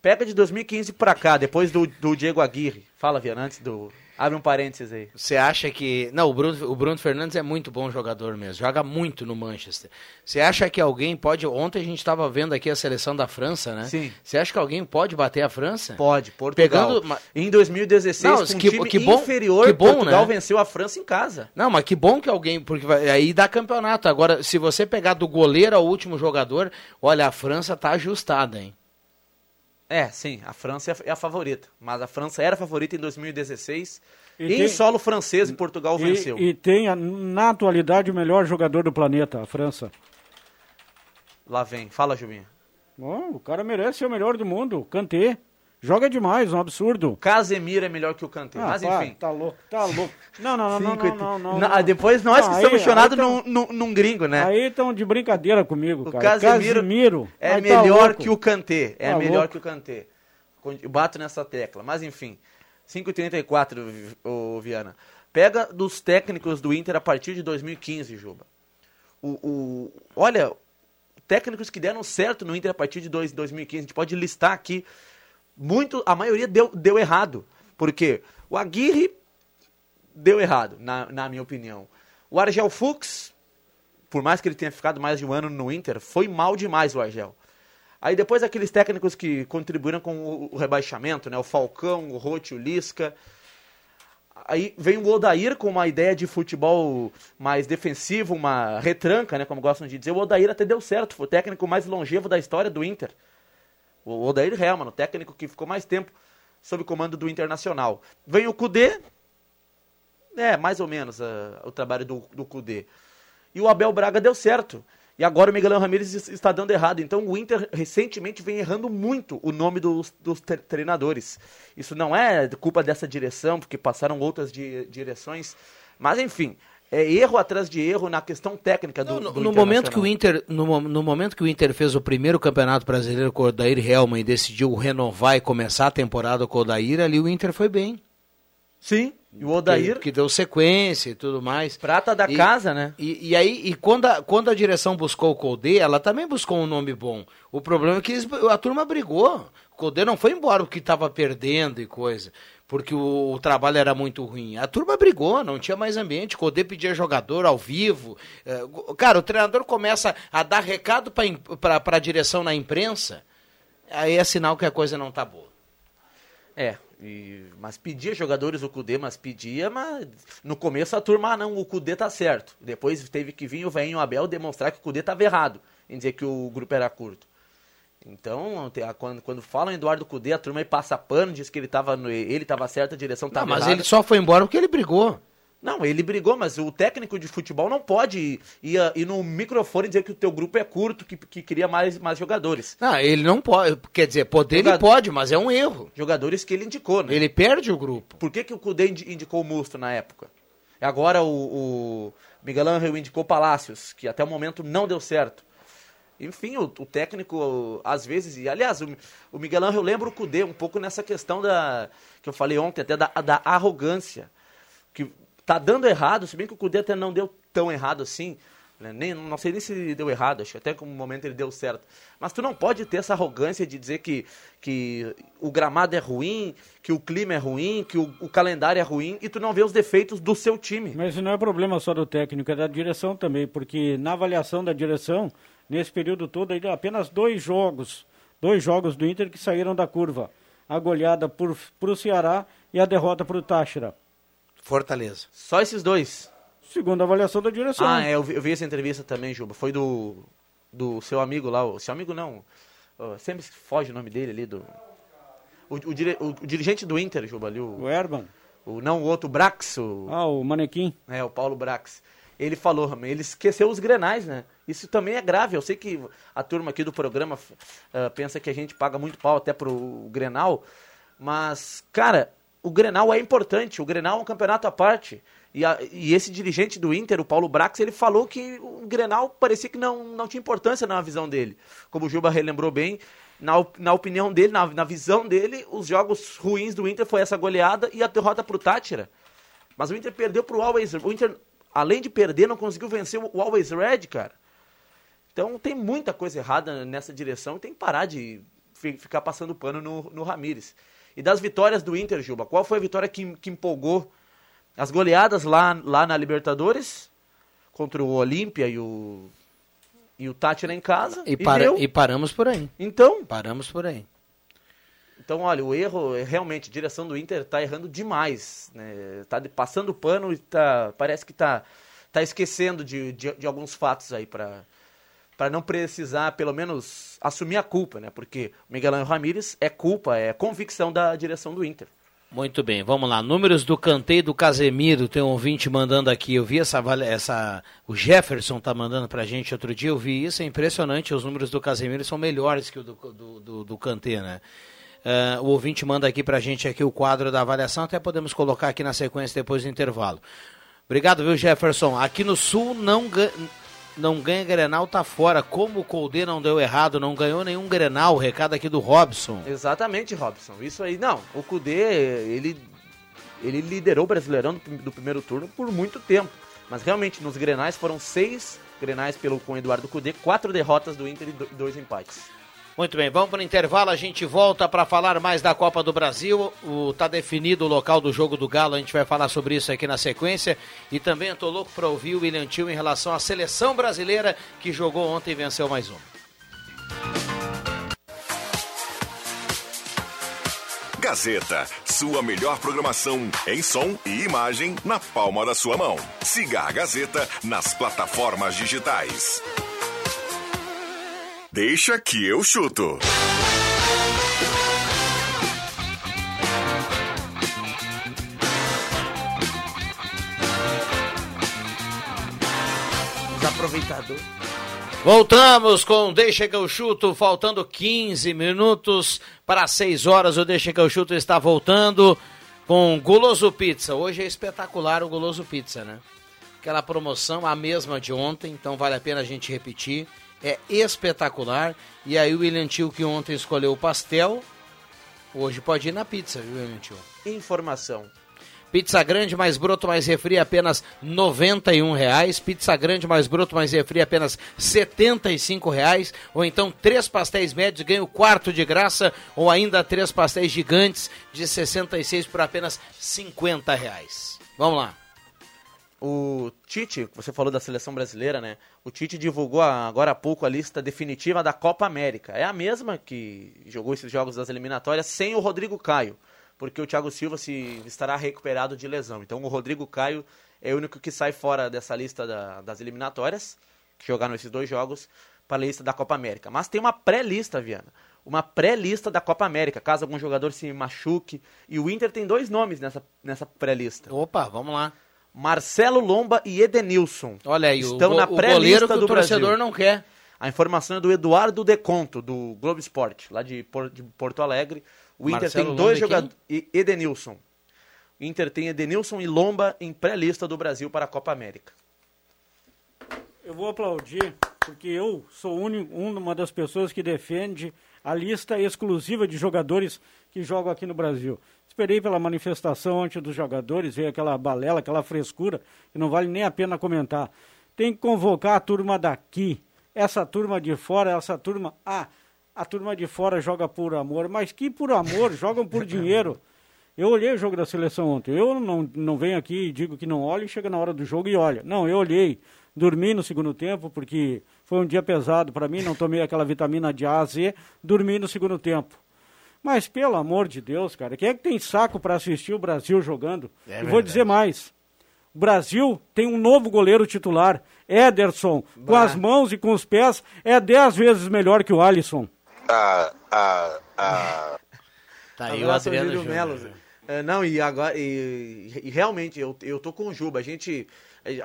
pega de 2015 pra cá, depois do, do Diego Aguirre. Fala, Viana, antes do. Abre um parênteses aí. Você acha que. Não, o Bruno, o Bruno Fernandes é muito bom jogador mesmo. Joga muito no Manchester. Você acha que alguém pode. Ontem a gente estava vendo aqui a seleção da França, né? Sim. Você acha que alguém pode bater a França? Pode, Portugal. Pegando. Em 2016, Não, com um que- time que bom- inferior, que bom, Portugal né? venceu a França em casa. Não, mas que bom que alguém. Porque vai- aí dá campeonato. Agora, se você pegar do goleiro ao último jogador, olha, a França tá ajustada, hein? É, sim, a França é a- favorita. Mas a França era a favorita em 2016. E em tem- solo francês e Portugal venceu. E, e tem, a- na atualidade, o melhor jogador do planeta, a França. Lá vem. Fala, Jubinha. Bom, o cara merece ser o melhor do mundo. Kanté. Joga demais, um absurdo. Casemiro é melhor que o Kanté. Ah, mas pá, enfim. Tá louco, tá louco. Não, não, não, não, não, não, não, Na- não. Depois nós que Não, estamos aí- aí num, num, num gringo, né? Aí estão de brincadeira comigo, o cara. Casemiro, é Mas tá melhor louco. que o Kanté. É Tá melhor louco. que o Kanté. Eu Bato nessa tecla. Mas enfim. 5,34, o Viana. Pega dos técnicos do Inter a partir de 2015, Juba. O, o, olha, técnicos que deram certo no Inter a partir de dois- 2015. A gente pode listar aqui. Muito, a maioria deu, deu errado. Porque o Aguirre deu errado, na, na minha opinião. O Argel Fux, por mais que ele tenha ficado mais de um ano no Inter, foi mal demais o Argel. Aí depois aqueles técnicos que contribuíram com o, o rebaixamento, né? O Falcão, o Rote, o Lisca. Aí vem o Odair com uma ideia de futebol mais defensivo, uma retranca, né? Como gostam de dizer. O Odair até deu certo, foi o técnico mais longevo da história do Inter. O Odair Helman, o técnico que ficou mais tempo sob comando do Internacional. Vem o Cudê, é, mais ou menos ah, o trabalho do, do Cudê. E o Abel Braga deu certo. E agora o Miguel Ramírez es- está dando errado. Então o Inter recentemente vem errando muito o nome dos, dos tre- treinadores. Isso não é culpa dessa direção, porque passaram outras di- direções. Mas enfim, é erro atrás de erro na questão técnica do, No, do no momento que o. Inter, no, no momento que o Inter fez o primeiro campeonato brasileiro com o Odair Helman e decidiu renovar e começar a temporada com o Odair, ali o Inter foi bem. Sim, e o Odair... Que, que deu sequência e tudo mais. Prata da E- casa, né? E, e aí, e quando a, quando a direção buscou o Colde, ela também buscou um nome bom. O problema é que eles- a turma brigou. Codê não foi embora porque estava perdendo e coisa, porque o, o trabalho era muito ruim. A turma brigou, não tinha mais ambiente. Codê pedia jogador ao vivo. É, cara, o treinador começa a dar recado para a direção na imprensa, aí é sinal que a coisa não tá boa. É, e, mas pedia jogadores o Cudê, mas pedia, mas no começo a turma, ah, não, o Cudê tá certo. Depois teve que vir o Veinho Abel demonstrar que o Cudê tava errado em dizer que o grupo era curto. Então, quando, quando falam em Eduardo Cudê, a turma aí passa pano, diz que ele tava, no, ele tava certo, a direção tava não, mas errada. ele só foi embora porque ele brigou. Não, ele brigou, mas o técnico de futebol não pode ir, ir no microfone dizer que o teu grupo é curto, que, que queria mais, mais jogadores. Não, ele não pode. Quer dizer, poder ele pode, mas é um erro. Jogadores que ele indicou, né? Ele perde o grupo. Por que, que o Cudê indicou o Musto na época? Agora o, o Miguel Angel indicou Palácios, que até o momento não deu certo. Enfim, o, o técnico, às vezes, e aliás, o, o Miguel Angel lembra o Cudê um pouco nessa questão da. que eu falei ontem, até da, da arrogância. Que tá dando errado, se bem que o Cudê até não deu tão errado assim. Né? Nem, não sei nem se deu errado, acho que até com o momento ele deu certo. Mas tu não pode ter essa arrogância de dizer que, que o gramado é ruim, que o clima é ruim, que o, o calendário é ruim e tu não vê os defeitos do seu time. Mas não é problema só do técnico, é da direção também, porque na avaliação da direção, nesse período todo, ainda apenas dois jogos, dois jogos do Inter que saíram da curva. A goleada para o Ceará e a derrota para o Táchira. Fortaleza. Só esses dois? Segundo a avaliação da direção. Ah, é, eu, vi, eu vi essa entrevista também, Juba. Foi do, do seu amigo lá. O seu amigo não. sempre foge o nome dele ali. Do, o, o, dire, o, o dirigente do Inter, Juba, ali. O, o Erban. O, não, o outro, o Brax. O, ah, o Manequim. É, o Paulo Brax. Ele falou, ele esqueceu os grenais, né? Isso também é grave. Eu sei que a turma aqui do programa uh, pensa que a gente paga muito pau até pro Grenal. Mas, cara, o Grenal é importante, o Grenal é um campeonato à parte. E, a, e, esse dirigente do Inter, o Paulo Brax, ele falou que o Grenal parecia que não, não tinha importância na visão dele. Como o Juba relembrou bem, na, na opinião dele, na, na visão dele, os jogos ruins do Inter foi essa goleada e a derrota pro Tátira. Mas o Inter perdeu pro Always O Inter, além de perder, não conseguiu vencer o Always Red, cara. Então tem muita coisa errada nessa direção. Tem que parar de ficar passando pano no, no Ramires. E das vitórias do Inter, Juba, qual foi a vitória que, que empolgou? As goleadas lá, lá na Libertadores, contra o Olímpia e o, e o Tátira em casa. E, para, e, paramos por aí. Então? Paramos por aí. Então, olha, o erro, é realmente, a direção do Inter está errando demais. Né? Tá passando pano e tá, parece que está tá esquecendo de, de, de alguns fatos aí para para não precisar, pelo menos, assumir a culpa, né? Porque o Miguel Ramírez é culpa, é convicção da direção do Inter. Muito bem, vamos lá. Números do Canteio do Casemiro, tem um ouvinte mandando aqui. Eu vi essa, essa. O Jefferson tá mandando pra gente outro dia, eu vi isso, é impressionante. Os números do Casemiro são melhores que o do, do, do, do né? Uh, o ouvinte manda aqui pra gente aqui o quadro da avaliação, até podemos colocar aqui na sequência depois do intervalo. Obrigado, viu, Jefferson? Aqui no Sul não não ganha Grenal, tá fora. Como o Colde não deu errado, não ganhou nenhum Grenal, recado aqui do Robson. Exatamente, Robson. Isso aí, não. O Cudê, ele, ele liderou o Brasileirão do, do, primeiro turno por muito tempo. Mas realmente, nos Grenais foram seis Grenais pelo, com Eduardo Cudê, quatro derrotas do Inter e dois empates. Muito bem, vamos para o intervalo, a gente volta para falar mais da Copa do Brasil. O, tá definido o local do jogo do Galo, a gente vai falar sobre isso aqui na sequência. E também estou louco para ouvir o William Tio em relação à seleção brasileira que jogou ontem e venceu mais um. Gazeta, sua melhor programação em som e imagem na palma da sua mão. Siga a Gazeta nas plataformas digitais. Deixa que eu chuto. Os aproveitadores. Voltamos com Deixa que eu chuto, faltando 15 minutos para 6 horas. O Deixa que eu chuto está voltando com Goloso Pizza. Hoje é espetacular o Goloso Pizza, né? Aquela promoção, a mesma de ontem, então vale a pena a gente repetir é espetacular. E aí o William Tio, que ontem escolheu o pastel, hoje pode ir na pizza, viu, William Tio? Informação. Pizza grande mais broto mais refri apenas 91 reais. Pizza grande mais broto mais refri apenas 75 reais. Ou então três pastéis médios ganha o quarto de graça. Ou ainda três pastéis gigantes de 66 por apenas 50 reais. Vamos lá. O Tite, você falou da seleção brasileira, né? O Tite divulgou agora há pouco a lista definitiva da Copa América. É a mesma que jogou esses jogos das eliminatórias sem o Rodrigo Caio, porque o Thiago Silva se estará recuperado de lesão. Então o Rodrigo Caio é o único que sai fora dessa lista da, das eliminatórias, que jogaram esses dois jogos, para a lista da Copa América. Mas tem uma pré-lista, Viana. Uma pré-lista da Copa América, caso algum jogador se machuque. E o Inter tem dois nomes nessa, nessa pré-lista. Opa, vamos lá. Marcelo Lomba e Edenilson. Olha aí, estão o, na go- o pré-lista goleiro que do o torcedor Brasil. não quer. A informação é do Eduardo Deconto, do Globo Esporte, lá de, Por- de Porto Alegre. O Inter Marcelo tem dois jogadores. E Edenilson. O Inter tem Edenilson e Lomba em pré-lista do Brasil para a Copa América. Eu vou aplaudir, porque eu sou uni- uma das pessoas que defende a lista exclusiva de jogadores que jogam aqui no Brasil. Esperei pela manifestação antes dos jogadores, veio aquela balela, aquela frescura, que não vale nem a pena comentar. Tem que convocar a turma daqui, essa turma de fora, essa turma. Ah, a turma de fora joga por amor, mas que por amor? Jogam por dinheiro. Eu olhei o jogo da seleção ontem. Eu não, não venho aqui e digo que não olho e chega na hora do jogo e olha. Não, eu olhei. Dormi no segundo tempo porque foi um dia pesado para mim, não tomei aquela vitamina de A a Z, dormi no segundo tempo. Mas pelo amor de Deus, cara, quem é que tem saco para assistir o Brasil jogando? É e vou verdade. dizer mais. O Brasil tem um novo goleiro titular, Ederson, com Bah. as mãos e com os pés, é dez vezes melhor que o Alisson. Ah, ah, ah. Tá aí o Adriano Júlio Júnior. Melo. É, não, e agora. E, e realmente, eu, eu tô com o Juba. A gente,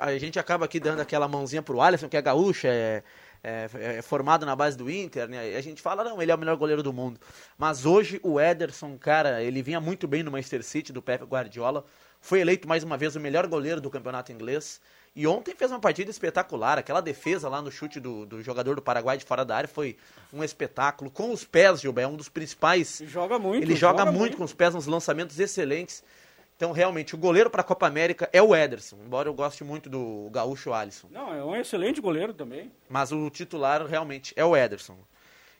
a gente acaba aqui dando aquela mãozinha pro Alisson, que é gaúcho, é, é, é formado na base do Inter, né? E a gente fala, não, ele é o melhor goleiro do mundo. Mas hoje o Ederson, cara, ele vinha muito bem no Manchester City, do Pep Guardiola. Foi eleito mais uma vez o melhor goleiro do campeonato inglês. E ontem fez uma partida espetacular. Aquela defesa lá no chute do, do jogador do Paraguai de fora da área foi um espetáculo. Com os pés, Gilberto, é um dos principais. Ele joga muito. Ele joga, muito, com os pés nos lançamentos excelentes. Então, realmente, o goleiro para a Copa América é o Ederson, embora eu goste muito do gaúcho Alisson. Não, é um excelente goleiro também. Mas o titular realmente é o Ederson.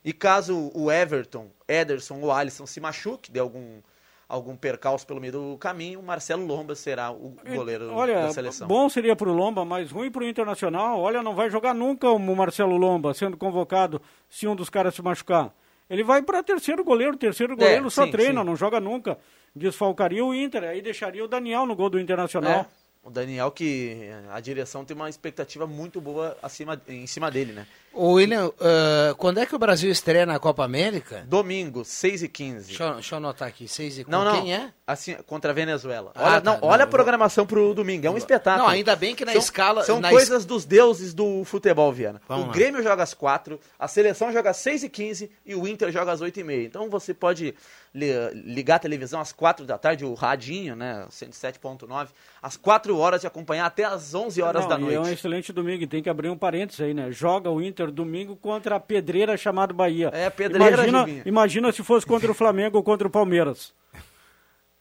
E caso o Everton, Ederson ou Alisson se machuque, dê algum, algum percalço pelo meio do caminho, o Marcelo Lomba será o goleiro Olha, da seleção. bom seria para o Lomba, mas ruim para o Internacional. Olha, não vai jogar nunca o Marcelo Lomba sendo convocado se um dos caras se machucar. Ele vai para terceiro goleiro, terceiro goleiro só sim, treina, sim. não joga nunca. Desfalcaria o Inter, aí deixaria o Daniel no gol do Internacional. É, o Daniel que a direção tem uma expectativa muito boa acima, em cima dele, né? Ô, William, ah, quando é que o Brasil estreia na Copa América? Domingo, 6 e 15 Deixa, eu- deixa eu anotar aqui, 6 e Não, com não. Quem é? Assim, contra a Venezuela. Ah, Olha, tá, não, não, olha eu a programação pro domingo, é um espetáculo. Não, ainda bem que na são, escala- São na coisas dos deuses do futebol, Viana. Vamos o lá. Grêmio joga às 4, a seleção joga às 6 e 15 e o Inter joga às 8 e meia. Então você pode li- ligar a televisão às 4 da tarde, o radinho, né, 107.9, às 4 horas e acompanhar até às 11 horas Não, da e noite. É um excelente domingo, e tem que abrir um parênteses aí, né? Joga o Inter domingo contra a pedreira chamada Bahia. É, pedreira, imagina, Jubinha. imagina se fosse contra o Flamengo ou contra o Palmeiras.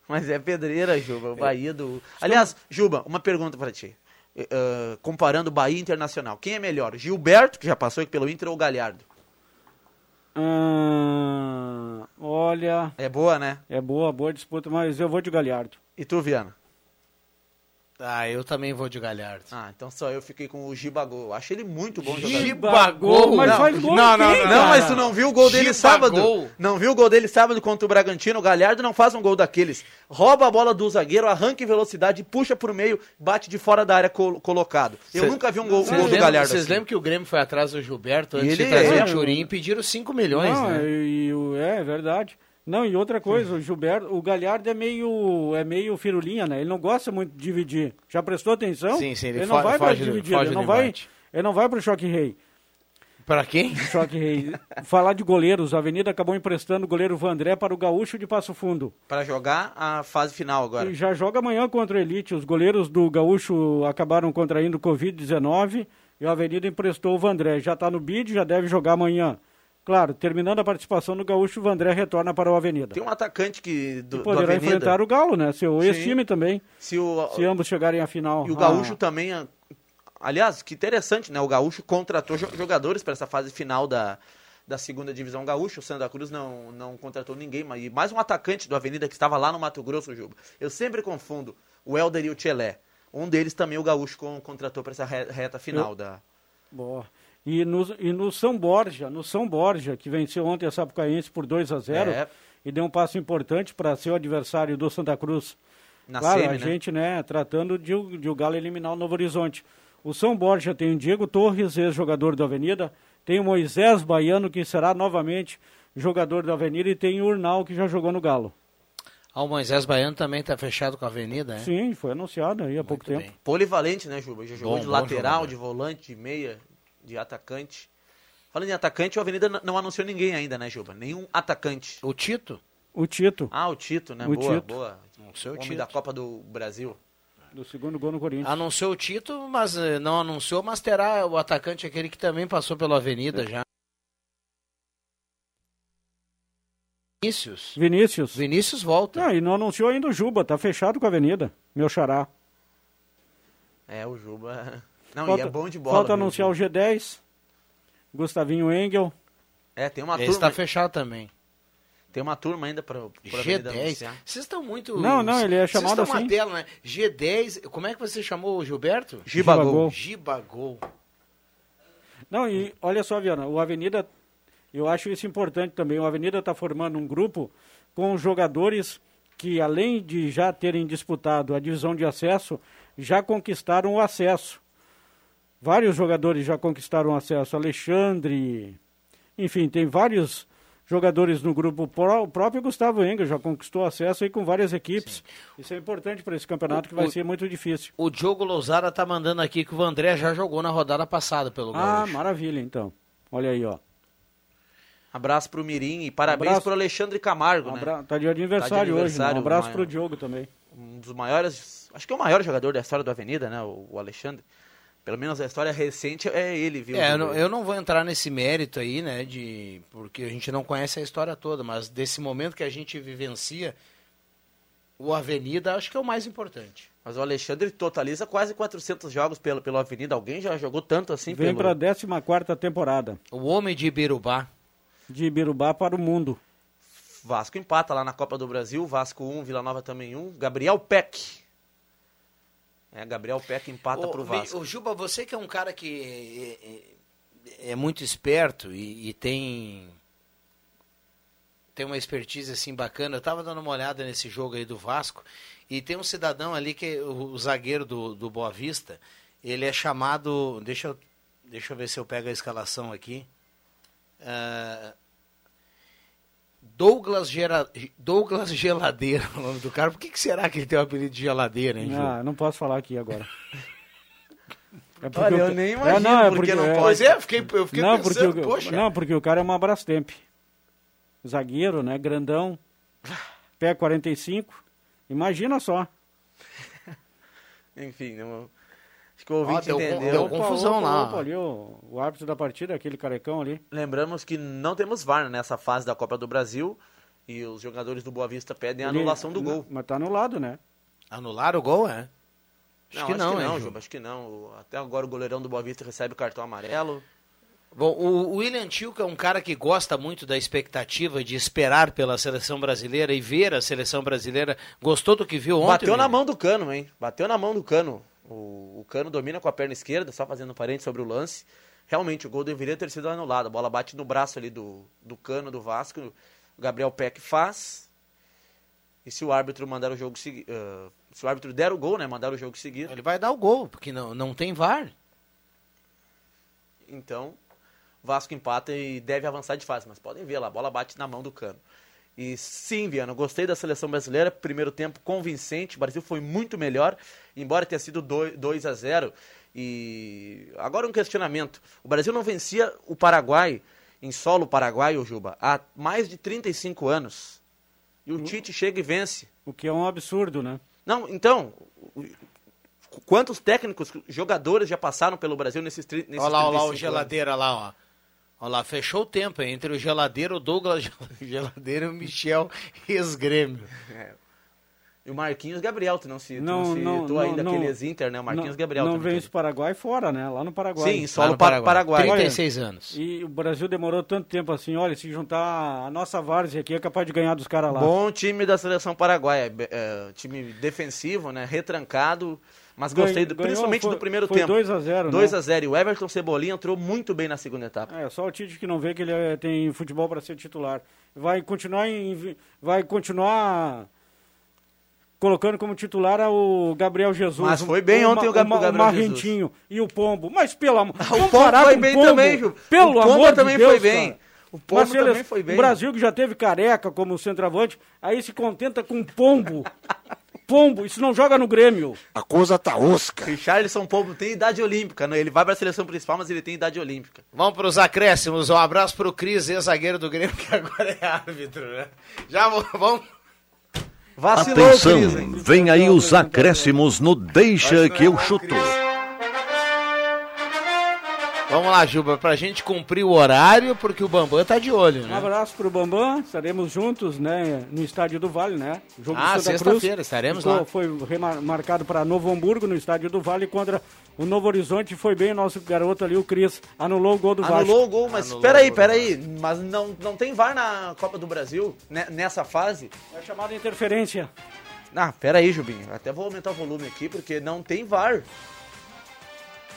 Mas é pedreira, Juba, o Bahia do... Aliás, Juba, uma pergunta pra ti. Eh, comparando Bahia Internacional, quem é melhor? Gilberto, que já passou aqui pelo Inter, ou Galhardo? Ah, olha, É boa, né? é boa, boa disputa, mas eu vou de Galhardo. E tu, Viana? Ah, eu também vou de Galhardo. Ah, então só eu fiquei com o Gibagol. Eu Acho ele muito bom jogador. Gibagol? Mas Não, faz gol não, não, quem, não, Não, mas tu não viu o gol dele sábado? Não viu o gol dele sábado contra o Bragantino? O Galhardo não faz um gol daqueles. Rouba a bola do zagueiro, arranca em velocidade, puxa pro meio, bate de fora da área col- colocado. Eu Cê- nunca vi um gol, um gol do Galhardo vocês assim. lembram que o Grêmio foi atrás do Gilberto antes E de ele trazer é- o Turim e pediram 5 milhões, não, né? e, é, é verdade. Não, e outra coisa, o Gilberto, o Galhardo é meio, é meio firulinha, né? Ele não gosta muito de dividir. Já prestou atenção? Sim, sim, ele ele não vai do- dividir, ele não vai, ele não vai pro choque rei. Pra quem? Choque rei. Falar de goleiros, a Avenida acabou emprestando o goleiro Vandré para o Gaúcho de Passo Fundo. Pra jogar a fase final agora. E já joga amanhã contra o Elite. Os goleiros do Gaúcho acabaram contraindo Covid-19 e a Avenida emprestou o Vandré. Já está no bid, já deve jogar amanhã. Claro, terminando a participação no Gaúcho, o Vandré retorna para o Avenida. Tem um atacante que do, E do poderá Avenida. enfrentar o Galo, né? Seu ex-time também. Se, o, Se ambos chegarem à final. E o Ah, Gaúcho também. ah, Aliás, que interessante, né? O Gaúcho contratou jo- jogadores para essa fase final da, da segunda divisão gaúcha. O Santa Cruz não, não contratou ninguém, mas mais um atacante do Avenida que estava lá no Mato Grosso, Juba. Eu sempre confundo o Helder e o Tchelé. Um deles também o Gaúcho con- contratou para essa re- reta final Eu- da. Boa. E no, e no São Borja, no São Borja, que venceu ontem a Sapucaense por 2 a 0 É. e deu um passo importante para ser o adversário do Santa Cruz. Na claro, semi, a né? gente, né, tratando de, o- de o Galo eliminar o Novo Horizonte. O São Borja tem o Diego Torres, ex-jogador do Avenida, tem o Moisés Baiano, que será novamente jogador do Avenida, e tem o Urnal, que já jogou no Galo. Ah, o Moisés Baiano também está fechado com a Avenida, né? Sim, foi anunciado aí há pouco tempo. Polivalente, né, Juba? Já jogou Bom, de bom lateral, jogador. de volante, de meia, de atacante. Falando em atacante, o Avenida não anunciou ninguém ainda, né, Juba? Nenhum atacante. O Tito? O Tito, Ah, o Tito, né? O boa, Tito. boa. O seu Homem Tito. da Copa do Brasil. do segundo gol no Corinthians. Anunciou o Tito, mas eh, não anunciou, mas terá o atacante aquele que também passou pela Avenida já. Vinícius. Vinícius. Vinícius volta. Ah, e não anunciou ainda o Juba, tá fechado com a Avenida, meu xará. É, o Juba. Não, falta, e é bom de bola. Falta viu, anunciar o Juba? G10, Gustavinho Engel. É, tem uma Esse turma. está fechado também. Tem uma turma ainda Avenida G10. anunciar. Vocês estão muito. Não, não, ele é chamado Vocês estão assim. tela, né? G10. Como é que você chamou o Gilberto? Gibagol. Gibagol. Não, e olha só, Viana, o Avenida, eu acho isso importante também. O Avenida está formando um grupo com jogadores que, além de já terem disputado a divisão de acesso, já conquistaram o acesso. Vários jogadores já conquistaram o acesso. Alexandre, enfim, tem vários jogadores no grupo. O próprio Gustavo Engel já conquistou acesso aí com várias equipes. Isso é importante para esse campeonato que vai O- ser muito difícil. O Diogo Lousada tá mandando aqui que o André já jogou na rodada passada pelo Ah, Gaúcho. maravilha, então. Olha aí, ó. Abraço pro Mirim e parabéns Abraço. pro Alexandre Camargo, né? abra- Tá de aniversário, Tá de hoje. aniversário, né? Um abraço uma- pro Diogo também. Um dos maiores, acho que é o maior jogador da história do Avenida, né? O, o Alexandre. Pelo menos a história recente é ele, viu? É, eu não, eu não vou entrar nesse mérito aí, né, de porque a gente não conhece a história toda, mas desse momento que a gente vivencia, o Avenida acho que é o mais importante. Mas o Alexandre totaliza quase 400 jogos pelo, pelo Avenida. Alguém já jogou tanto assim Vem pelo... para a 14 temporada O homem de Ibirubá. de Ibirubá para o mundo. Vasco empata lá na Copa do Brasil. Vasco 1, Vila Nova também 1. Gabriel Peck. É, Gabriel Peck empata pro Vi- Vasco. ô, Juba, você que é um cara que é, é- é muito esperto e, e tem tem uma expertise assim bacana. Eu tava dando uma olhada nesse jogo aí do Vasco e tem um cidadão ali que é o, o zagueiro do, do Boa Vista. Ele é chamado, deixa eu deixa eu ver se eu pego a escalação aqui. Ah, Douglas, Gera, Douglas Geladeira, o nome do cara. Por que, que será que ele tem o apelido de geladeira, hein, Ju? Ah, não posso falar aqui agora. É porque Olha, eu ca- nem É, imagino não, é porque porque não é- pode. Pois é, eu fiquei, eu fiquei não, pensando, porque, o- poxa. não, porque o cara é uma Brastemp. Zagueiro, né? Grandão. Pé 45. Imagina só. Enfim, não- acho que o ouvinte deu com- entendeu. deu confusão lá. Opa, ali, o, o árbitro da partida, aquele carecão ali. Lembramos que não temos VAR nessa fase da Copa do Brasil. E os jogadores do Boa Vista pedem a anulação do gol. Mas tá anulado, né? Anular o gol, é? Acho não, que acho não, que hein, não, Ju? Juba, acho que não. Até agora o goleirão do Boa Vista recebe o cartão amarelo. Bom, o William Tilke é um cara que gosta muito da expectativa de esperar pela seleção brasileira e ver a seleção brasileira. Gostou do que viu ontem? Bateu na William? mão do cano, hein? Bateu na mão do cano. O, o cano domina com a perna esquerda, só fazendo parente sobre o lance. Realmente, o gol deveria ter sido anulado. A bola bate no braço ali do, do cano do Vasco. O Gabriel Peck faz. E se o árbitro mandar o jogo seguir. se o árbitro der o gol, né? Mandar o jogo seguir. Ele vai dar o gol, porque não, não tem VAR. Então, Vasco empata e deve avançar de fase. Mas podem ver lá, a bola bate na mão do cano. E sim, Viana, gostei da seleção brasileira. Primeiro tempo convincente. O Brasil foi muito melhor, embora tenha sido 2 a 0 E agora um questionamento. O Brasil não vencia o Paraguai em solo paraguaio, Juba, há mais de 35 anos. E o Tite chega e vence. O que é um absurdo, né? Não, então, quantos técnicos, jogadores já passaram pelo Brasil nesses, nesses Olha lá, olha lá o 35 anos? geladeira lá, ó. Olha lá, fechou o tempo hein, entre o geladeiro, o Douglas Geladeiro e o Michel ex-grêmio. É. E o Marquinhos Gabriel, tu não se, tu Não, não, não, citou não, ainda não. aqueles Inter, né? O Marquinhos não, Gabriel Não também. vence o Paraguai fora, né? Lá no Paraguai. Sim, só no no Pa- Paraguai. Paraguai. 36 anos. E o Brasil demorou tanto tempo assim, olha, se juntar a nossa várzea aqui é capaz de ganhar dos caras lá. Bom time da seleção paraguaia. be- é, time defensivo, né? Retrancado. Mas gostei, do- ganhou, principalmente foi- do primeiro foi tempo. 2 a 0, né? 2 a 0 E o Everton Cebolinha entrou muito bem na segunda etapa. É, só o Tite que não vê que ele é- tem futebol para ser titular. Vai continuar em, vai continuar colocando como titular o Gabriel Jesus. Mas foi bem ontem o Ma- o Gabriel Marrentinho e o Pombo. Mas pelo amor, O Pombo foi o bem Pombo. também, Ju. Pelo O Pombo amor também de Deus, foi bem. cara. O Pombo também foi bem. O Brasil que já teve careca como centroavante, aí se contenta com Pombo. Pombo, isso não joga no Grêmio. A coisa tá osca. Richarlison Pombo tem idade olímpica, né? Ele vai pra seleção principal, mas ele tem idade olímpica. Vamos para os acréscimos. Um abraço para o Cris, ex-zagueiro do Grêmio, que agora é árbitro, né? Já vamos. Vacilou Atenção, Cris, vem aí os acréscimos no Deixa que eu chuto. Vamos lá, Juba, pra gente cumprir o horário, porque o Bambam tá de olho, Um né? abraço pro Bambam, estaremos juntos, né, no Estádio do Vale, né? O jogo Ah, sexta-feira, Cruz estaremos ficou- lá. Foi remarcado para Novo Hamburgo, no Estádio do Vale, contra o Novo Horizonte. Foi bem o nosso garoto ali, o Cris, anulou o gol do Vasco. Anulou o gol, mas peraí, peraí. Mas não, não tem VAR na Copa do Brasil, né, nessa fase? É chamada interferência. Ah, peraí, Jubinho. Até vou aumentar o volume aqui, porque não tem VAR.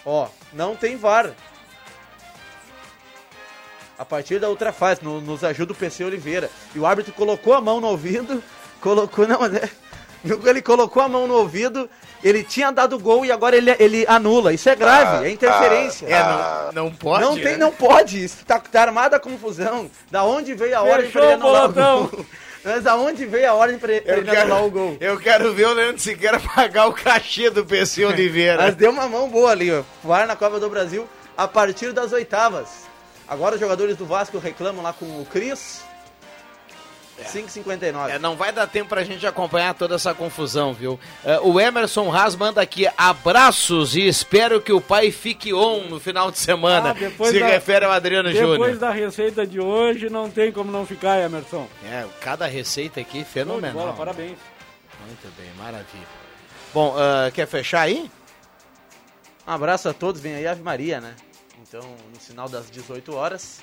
Ó, não tem VAR. A partir da outra fase, no- nos ajuda o PC Oliveira. E o árbitro colocou a mão no ouvido, colocou, não, né? Ele colocou a mão no ouvido, ele tinha dado gol e agora ele, ele anula. Isso é grave, é interferência. É, não, não pode, Não né? tem, não pode. Isso tá, tá armada a confusão. Da onde veio a ordem pra ele anular o gol? Mas da onde veio a ordem Eu ele anular quero, o gol? eu quero ver o Leandro Siqueira pagar o cachê do PC Oliveira. Mas deu uma mão boa ali, ó. VAR na Copa do Brasil a partir das oitavas. Agora os jogadores do Vasco reclamam lá com o Cris. 5,59. É, não vai dar tempo pra gente acompanhar toda essa confusão, viu? É, o Emerson Haas manda aqui abraços e espero que o pai fique on no final de semana. Ah, depois se da- refere ao Adriano Depois Júnior. da receita de hoje, não tem como não ficar, Emerson. É, cada receita aqui fenomenal. bola, parabéns. Muito bem, maravilha. Bom, ah, quer fechar aí? Um abraço a todos, vem aí Ave Maria, né? Então, no sinal das 18 horas,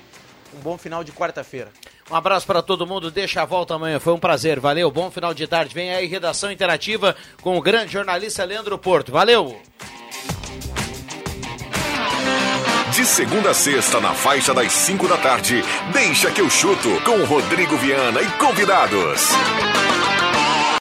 um bom final de quarta-feira. Um abraço para todo mundo, deixa a volta amanhã, foi um prazer, valeu, bom final de tarde. Vem aí redação interativa com o grande jornalista Leandro Porto, valeu! De segunda a sexta, na faixa das 5 da tarde, deixa que eu chuto com Rodrigo Viana e convidados.